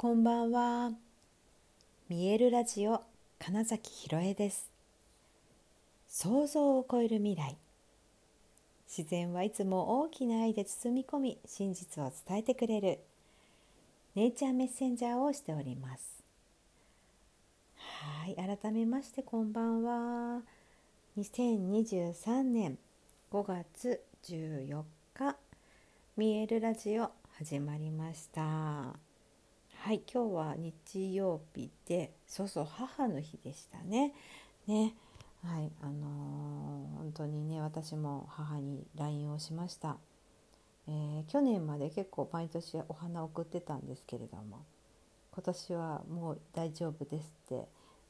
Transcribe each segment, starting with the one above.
こんばんは。見えるラジオ金崎ひろえです。想像を超える未来。自然はいつも大きな愛で包み込み、真実を伝えてくれるネイチャーメッセンジャーをしております。はい、改めましてこんばんは。2023年5月14日、見えるラジオ始まりました。はい今日は日曜日でそうそう母の日でしたね。ねはいあのー、本当にね私も母に LINE をしました、えー、去年まで結構毎年お花送ってたんですけれども今年はもう大丈夫ですって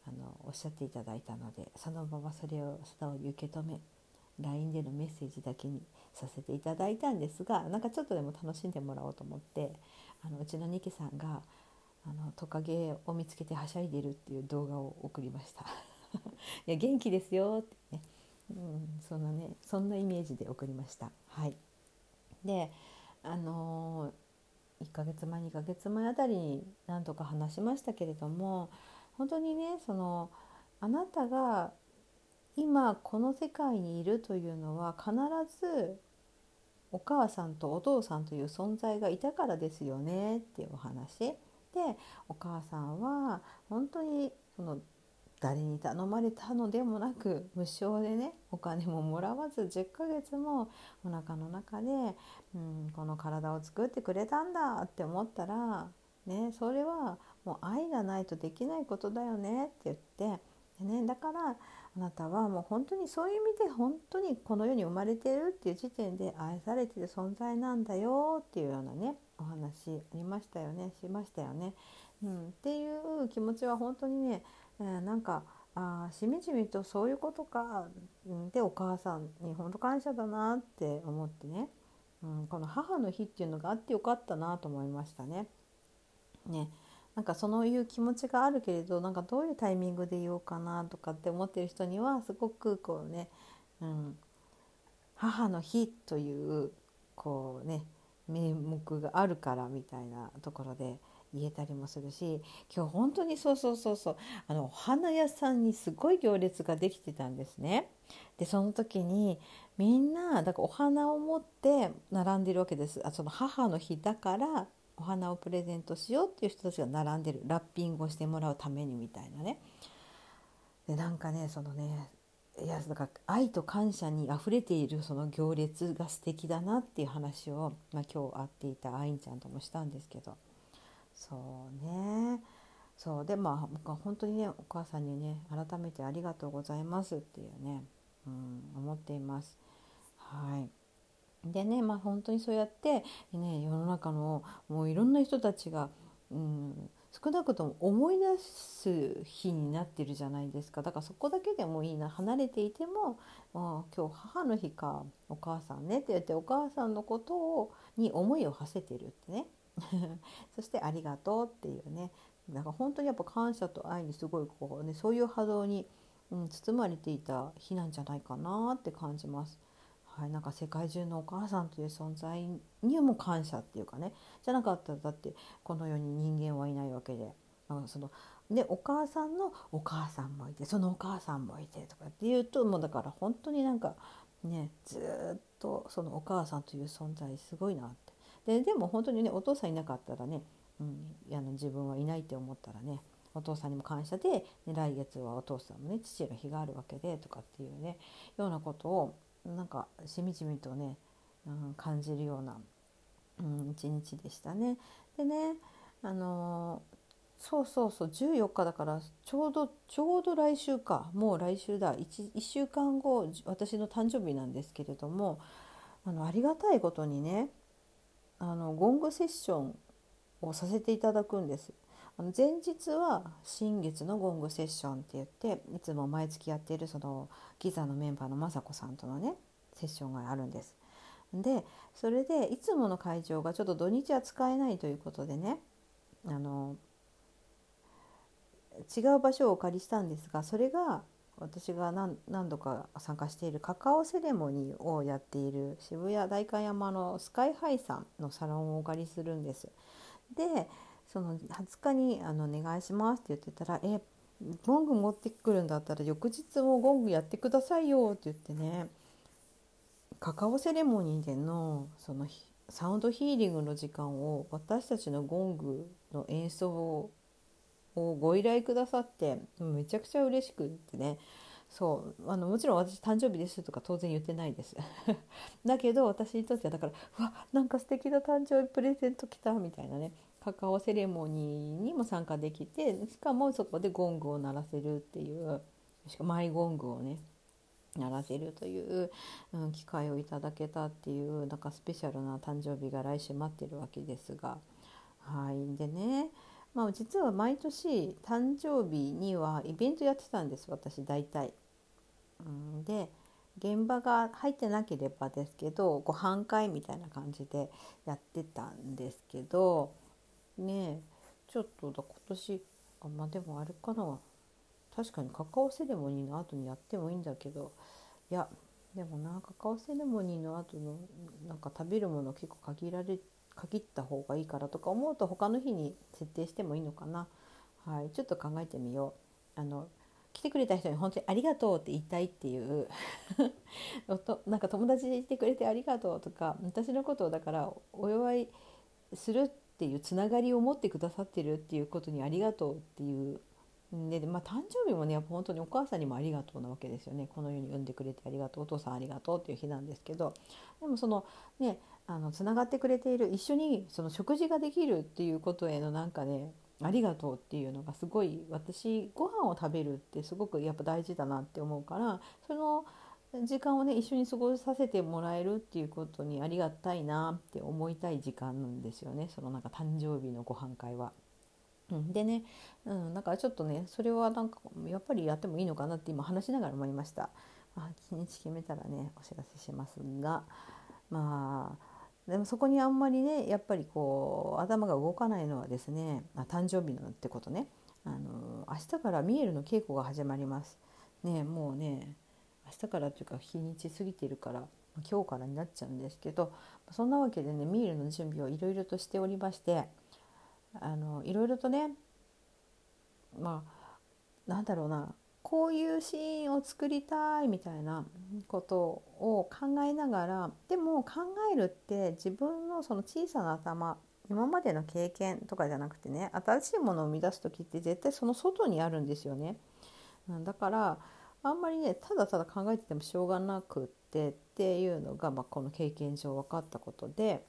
あのおっしゃっていただいたのでそのままそれを素直に受け止め LINE でのメッセージだけにさせていただいたんですがなんかちょっとでも楽しんでもらおうと思ってあのうちのニキさんがあのトカゲを見つけてはしゃいでるっていう動画を送りました。いや元気ですよってね、うん、そんなねそんなイメージで送りました。はい。であのー、1ヶ月前2ヶ月前あたりに何とか話しましたけれども本当にねそのあなたが今この世界にいるというのは必ずお母さんとお父さんという存在がいたからですよねっていうお話。でお母さんは本当にその誰に頼まれたのでもなく無償でねお金ももらわず10ヶ月もお腹の中で、うん、この体を作ってくれたんだって思ったら、ね、それはもう愛がないとできないことだよねって言ってで、ね、だからあなたはもう本当にそういう意味で本当にこの世に生まれてるっていう時点で愛されてる存在なんだよっていうようなねお話ありましたよねしましたよね。うん、っていう気持ちは本当にね、えー、なんかあしみじみとそういうことか、うん、でお母さんに本当感謝だなって思ってね、うん、この母の日っていうのがあってよかったなと思いましたね。ねなんかそういう気持ちがあるけれどなんかどういうタイミングで言おうかなとかって思ってる人にはすごくこうね、うん、母の日というこうね名目があるからみたいなところで言えたりもするし今日本当にそうそうそうそうあのお花屋さんにすごい行列ができてたんですね。でその時にみんなだからお花を持って並んでるわけですあその母の日だからお花をプレゼントしようっていう人たちが並んでるラッピングをしてもらうためにみたいなね。でなんかねそのねいやだか愛と感謝にあふれているその行列が素敵だなっていう話を、まあ、今日会っていたあいんちゃんともしたんですけど。そうね。そう。でまあ僕は本当にねお母さんにね改めてありがとうございますっていうね、うん、思っています。はい。でねまあ本当にそうやってね世の中のもういろんな人たちが、うん、少なくとも思い出す日になってるじゃないですか。だからそこだけでもいいな。離れていても「あ今日母の日かお母さんね」って言ってお母さんのことをに思いを馳せてるってね。そして「ありがとう」っていうね。だか本当にやっぱ感謝と愛にすごいこうねそういう波動に、うん、包まれていた日なんじゃないかなって感じます。はい、なんか世界中のお母さんという存在にも感謝っていうかね。じゃなかったらだってこの世に人間はいないわけで。なんかそのでお母さんのお母さんもいてそのお母さんもいてとかっていうともうだから本当になんかねずっとそのお母さんという存在すごいなって。ででも本当にねお父さんいなかったらね、うん、あの自分はいないって思ったらねお父さんにも感謝で、ね、来月はお父さんもね父の日があるわけでとかっていうねようなことをなんかしみじみとね、うん、感じるような、うん、一日でしたね。でねあのー、そうそうそう14日だからちょうどちょうど来週かもう来週だ 1, 1週間後私の誕生日なんですけれどもあのありがたいことにねあのゴングセッションをさせていただくんです。前日は新月のゴングセッションって言っていつも毎月やっているそのギザのメンバーの雅子さんとのねセッションがあるんです。でそれでいつもの会場がちょっと土日は使えないということでねあの違う場所をお借りしたんですがそれが私が何何度か参加しているカカオセレモニーをやっている渋谷代官山のスカイハイさんのサロンをお借りするんです。でその20日にあのお願いしますって言ってたら「えゴング持ってくるんだったら翌日もゴングやってくださいよ」って言ってねカカオセレモニーでのそのサウンドヒーリングの時間を私たちのゴングの演奏をご依頼くださってめちゃくちゃ嬉しくってね。そうあのもちろん私誕生日ですとか当然言ってないです。だけど私にとってはだからうわなんか素敵な誕生日プレゼント来たみたいなね。カカオセレモニーにも参加できてしかもそこでゴングを鳴らせるっていうしかもマイゴングをね鳴らせるという、うん、機会をいただけたっていうなんかスペシャルな誕生日が来週待ってるわけですがはいでねまあ、実は毎年誕生日にはイベントやってたんです私大体。うん、で現場が入ってなければですけどご飯会みたいな感じでやってたんですけどねちょっとだ今年あまあでもあれかな確かにカカオセレモニーの後にやってもいいんだけどいやでもなカカオセレモニーの後のなんか食べるもの結構限られ限った方がいいからとか思うと他の日に設定してもいいのかな。はい、ちょっと考えてみよう。あの来てくれた人に本当にありがとうって言いたいっていう なんか友達でいてくれてありがとうとか私のことをだからお祝いするっていうつながりを持ってくださってるっていうことにありがとうっていうでまあ、誕生日もねやっぱ本当にお母さんにもありがとうなわけですよね。この世に産んでくれてありがとうお父さんありがとうっていう日なんですけど。でもそのねあのつながってくれている一緒にその食事ができるっていうことへのなんかねありがとうっていうのがすごい私ご飯を食べるってすごくやっぱ大事だなって思うからその時間をね一緒に過ごさせてもらえるっていうことにありがたいなって思いたい時間なんですよねそのなんか誕生日のご飯会は。うん、でね、うん、だかちょっとねそれはなんかやっぱりやってもいいのかなって今話しながら思いました。まあ、日にち決めたらねお知らせしますがまあでもそこにあんまりねやっぱりこう頭が動かないのはですねあ誕生日のってことねあの明日からミエルの稽古が始まります。ねもうね明日からというか日にち過ぎてるから今日からになっちゃうんですけどそんなわけでねミールの準備をいろいろとしておりましてあのいろいろとねまあなんだろうなこういうシーンを作りたいみたいなことを考えながらでも考えるって自分のその小さな頭今までの経験とかじゃなくてね新しいものを生み出す時って絶対その外にあるんですよね。だからあんまりねただただ考えててもしょうがなくってっていうのが、まあ、この経験上分かったことで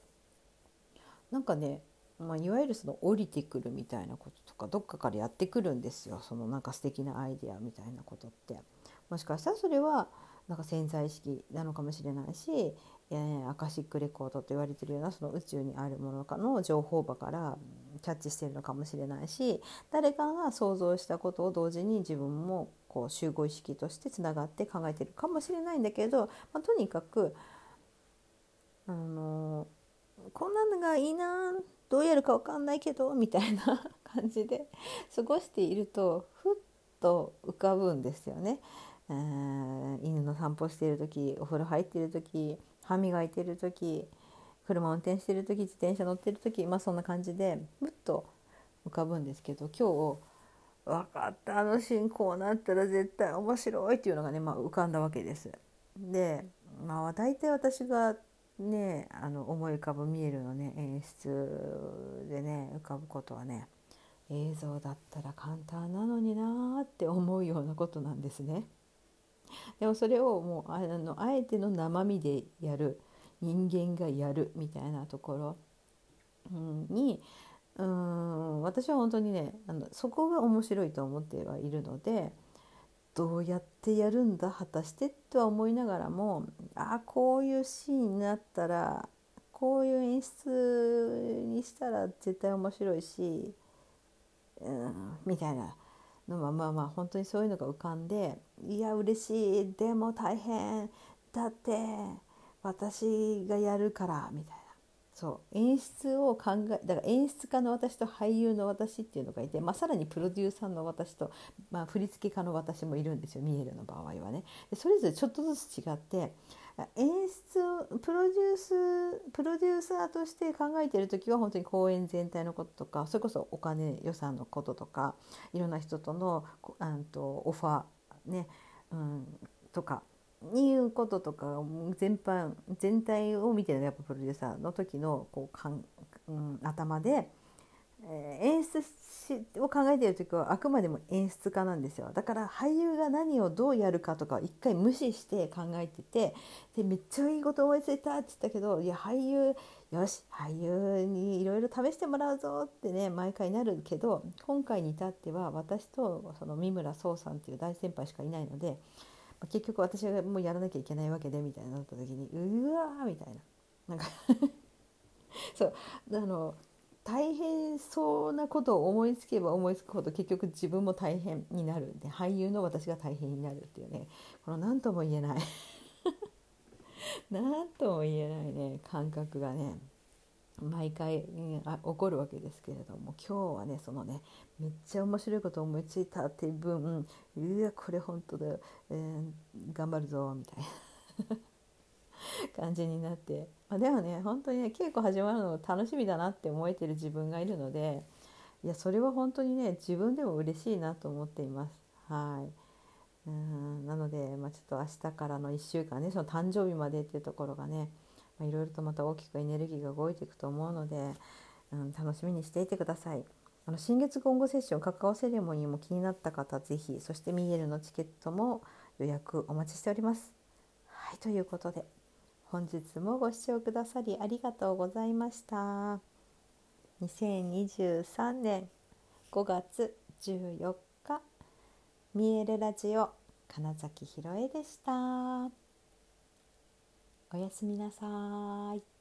なんかねまあ、いわゆるその降りてくるみたいなこととかどっかからやってくるんですよ。そのなんか素敵なアイデアみたいなことって。もしかしたらそれはなんか潜在意識なのかもしれないし、え、アカシックレコードと言われてるようなその宇宙にあるものかの情報場からキャッチしてるのかもしれないし誰かが想像したことを同時に自分もこう集合意識としてつながって考えてるかもしれないんだけど、まあ、とにかくあのこんなのがいいなどうやるか分かんないけどみたいな 感じで過ごしているとふっと浮かぶんですよね。えー、犬の散歩している時お風呂入ってる時歯磨いてる時車運転してる時自転車乗ってる時まあそんな感じでふっと浮かぶんですけど今日分かったあのシーンこうなったら絶対面白いっていうのがね、まあ、浮かんだわけです。で、まあ、大体私がねあの思い浮かぶ見えるのね演出でね浮かぶことはね映像だったら簡単なのになって思うようなことなんですね。でもそれをもうあのあえての生身でやる人間がやるみたいなところ、うん、にうん私は本当にねあのそこが面白いと思ってはいるのでどうやってやるんだ果たしてとは思いながらもああこういうシーンになったらこういう演出にしたら絶対面白いし、うん、みたいなのまあまあまあ本当にそういうのが浮かんでいや嬉しいでも大変だって私がやるからみたいな。そう演出を考えだから演出家の私と俳優の私っていうのがいて、まあ、さらにプロデューサーの私と、まあ、振付家の私もいるんですよミエルの場合はね。でそれぞれちょっとずつ違って演出をプロデュースプロデューサーとして考えている時は本当に公演全体のこととかそれこそお金予算のこととかいろんな人とのあとオファーね、うん、とかいうこととか全般全体を見てるやっぱプロデューサーの時のこうかん、うん、頭で、えー、演出を考えている時はあくまでも演出家なんですよだから俳優が何をどうやるかとか一回無視して考えててでめっちゃいいこと思いついたって言ったけどいや俳優よし俳優にいろいろ試してもらうぞってね毎回なるけど今回に至っては私とその三村壮さんっていう大先輩しかいないので。結局私がもうやらなきゃいけないわけでみたいになった時にうわーみたいな。なんか そうあの大変そうなことを思いつけば思いつくほど結局自分も大変になる。んで俳優の私が大変になるっていうね。この何とも言えない。何とも言えないね感覚がね。毎回、うん、あ起こるわけですけれども今日はねそのねめっちゃ面白いこと思いついたっていう分うわこれ本当だ、えー、頑張るぞみたいな。感じになって、まあ、でもね本当にね稽古始まるの楽しみだなって思えてる自分がいるのでいやそれは本当にね自分でも嬉しいなと思っています。はい。うんなので、まあ、ちょっと明日からの1週間ねその誕生日までっていうところがねいろいろとまた大きくエネルギーが動いていくと思うので、うん、楽しみにしていてください。あの新月今後セッションカカオセレモニーも気になった方ぜひそしてミエルのチケットも予約お待ちしております。はいということで本日もご視聴くださりありがとうございました。2023年5月14日ミエルラジオ金崎ひろえでした。おやすみなさい。